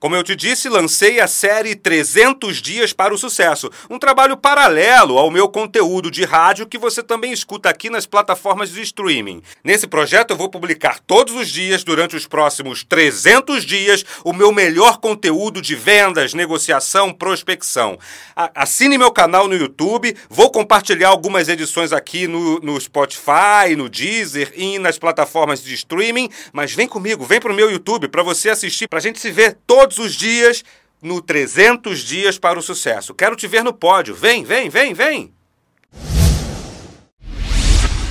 Como eu te disse, lancei a série 300 Dias para o Sucesso, um trabalho paralelo ao meu conteúdo de rádio que você também escuta aqui nas plataformas de streaming. Nesse projeto eu vou publicar todos os dias, durante os próximos 300 dias, o meu melhor conteúdo de vendas, negociação, prospecção. Assine meu canal no YouTube, vou compartilhar algumas edições aqui no, no Spotify, no Deezer e nas plataformas de streaming, mas vem comigo, vem pro meu YouTube para você assistir, pra gente se ver todo todos os dias no 300 Dias para o Sucesso. Quero te ver no pódio. Vem, vem, vem, vem!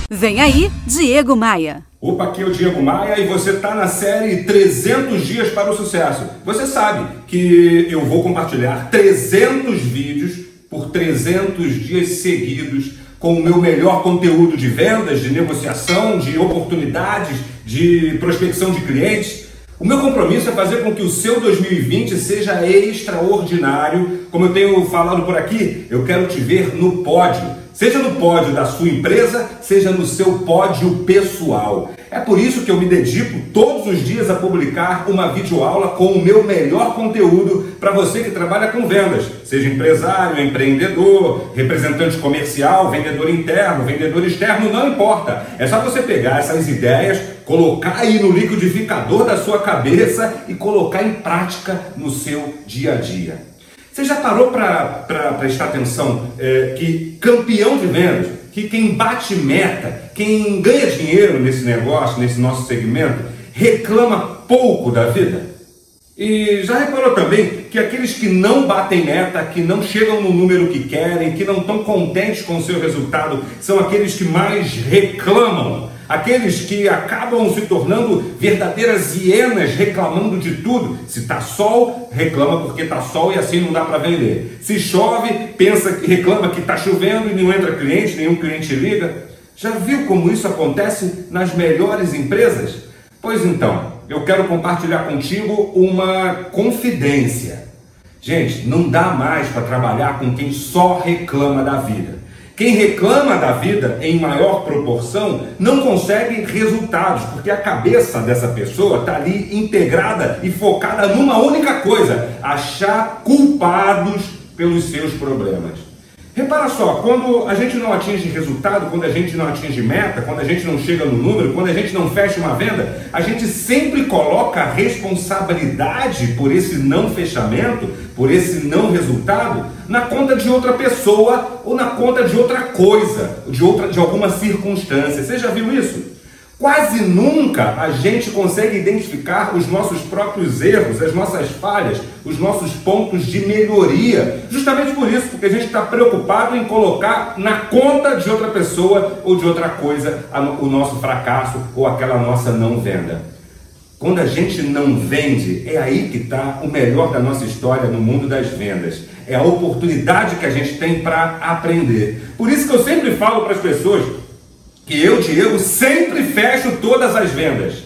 Vem aí, Diego Maia. Opa, aqui é o Diego Maia e você está na série 300 Dias para o Sucesso. Você sabe que eu vou compartilhar 300 vídeos por 300 dias seguidos com o meu melhor conteúdo de vendas, de negociação, de oportunidades, de prospecção de clientes o meu compromisso é fazer com que o seu 2020 seja extraordinário. Como eu tenho falado por aqui, eu quero te ver no pódio. Seja no pódio da sua empresa, seja no seu pódio pessoal. É por isso que eu me dedico todos os dias a publicar uma videoaula com o meu melhor conteúdo para você que trabalha com vendas, seja empresário, empreendedor, representante comercial, vendedor interno, vendedor externo, não importa. É só você pegar essas ideias, colocar aí no liquidificador da sua cabeça e colocar em prática no seu dia a dia. Você já parou para prestar atenção é, que campeão de vendas que quem bate meta, quem ganha dinheiro nesse negócio, nesse nosso segmento, reclama pouco da vida? E já reparou também que aqueles que não batem meta, que não chegam no número que querem, que não estão contentes com o seu resultado, são aqueles que mais reclamam Aqueles que acabam se tornando verdadeiras hienas reclamando de tudo. Se está sol, reclama porque está sol e assim não dá para vender. Se chove, pensa que reclama que está chovendo e não entra cliente, nenhum cliente liga. Já viu como isso acontece nas melhores empresas? Pois então, eu quero compartilhar contigo uma confidência. Gente, não dá mais para trabalhar com quem só reclama da vida. Quem reclama da vida em maior proporção não consegue resultados, porque a cabeça dessa pessoa está ali integrada e focada numa única coisa: achar culpados pelos seus problemas. Repara só, quando a gente não atinge resultado, quando a gente não atinge meta, quando a gente não chega no número, quando a gente não fecha uma venda, a gente sempre coloca a responsabilidade por esse não fechamento, por esse não resultado, na conta de outra pessoa ou na conta de outra coisa, de outra de alguma circunstância. Você já viu isso? Quase nunca a gente consegue identificar os nossos próprios erros, as nossas falhas, os nossos pontos de melhoria. Justamente por isso, porque a gente está preocupado em colocar na conta de outra pessoa ou de outra coisa o nosso fracasso ou aquela nossa não venda. Quando a gente não vende, é aí que está o melhor da nossa história no mundo das vendas. É a oportunidade que a gente tem para aprender. Por isso que eu sempre falo para as pessoas que eu, Diego, sempre fecho todas as vendas.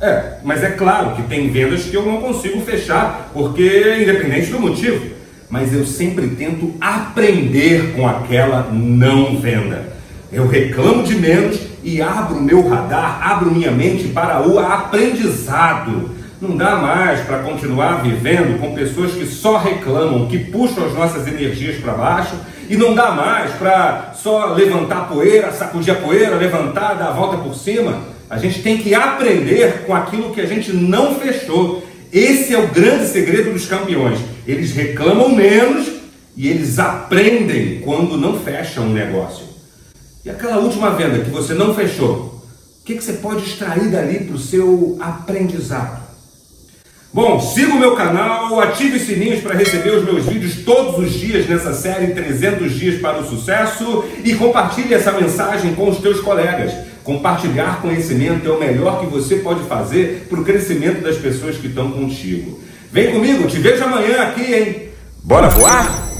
É, mas é claro que tem vendas que eu não consigo fechar, porque independente do motivo. Mas eu sempre tento aprender com aquela não venda. Eu reclamo de menos e abro meu radar, abro minha mente para o aprendizado. Não dá mais para continuar vivendo com pessoas que só reclamam, que puxam as nossas energias para baixo, e não dá mais para só levantar poeira, sacudir a poeira, levantar, dar a volta por cima. A gente tem que aprender com aquilo que a gente não fechou. Esse é o grande segredo dos campeões. Eles reclamam menos e eles aprendem quando não fecham um negócio. E aquela última venda que você não fechou, o que, que você pode extrair dali para o seu aprendizado? Bom, siga o meu canal, ative os sininhos para receber os meus vídeos todos os dias nessa série 300 Dias para o Sucesso e compartilhe essa mensagem com os teus colegas. Compartilhar conhecimento é o melhor que você pode fazer para o crescimento das pessoas que estão contigo. Vem comigo, te vejo amanhã aqui, hein? Bora voar?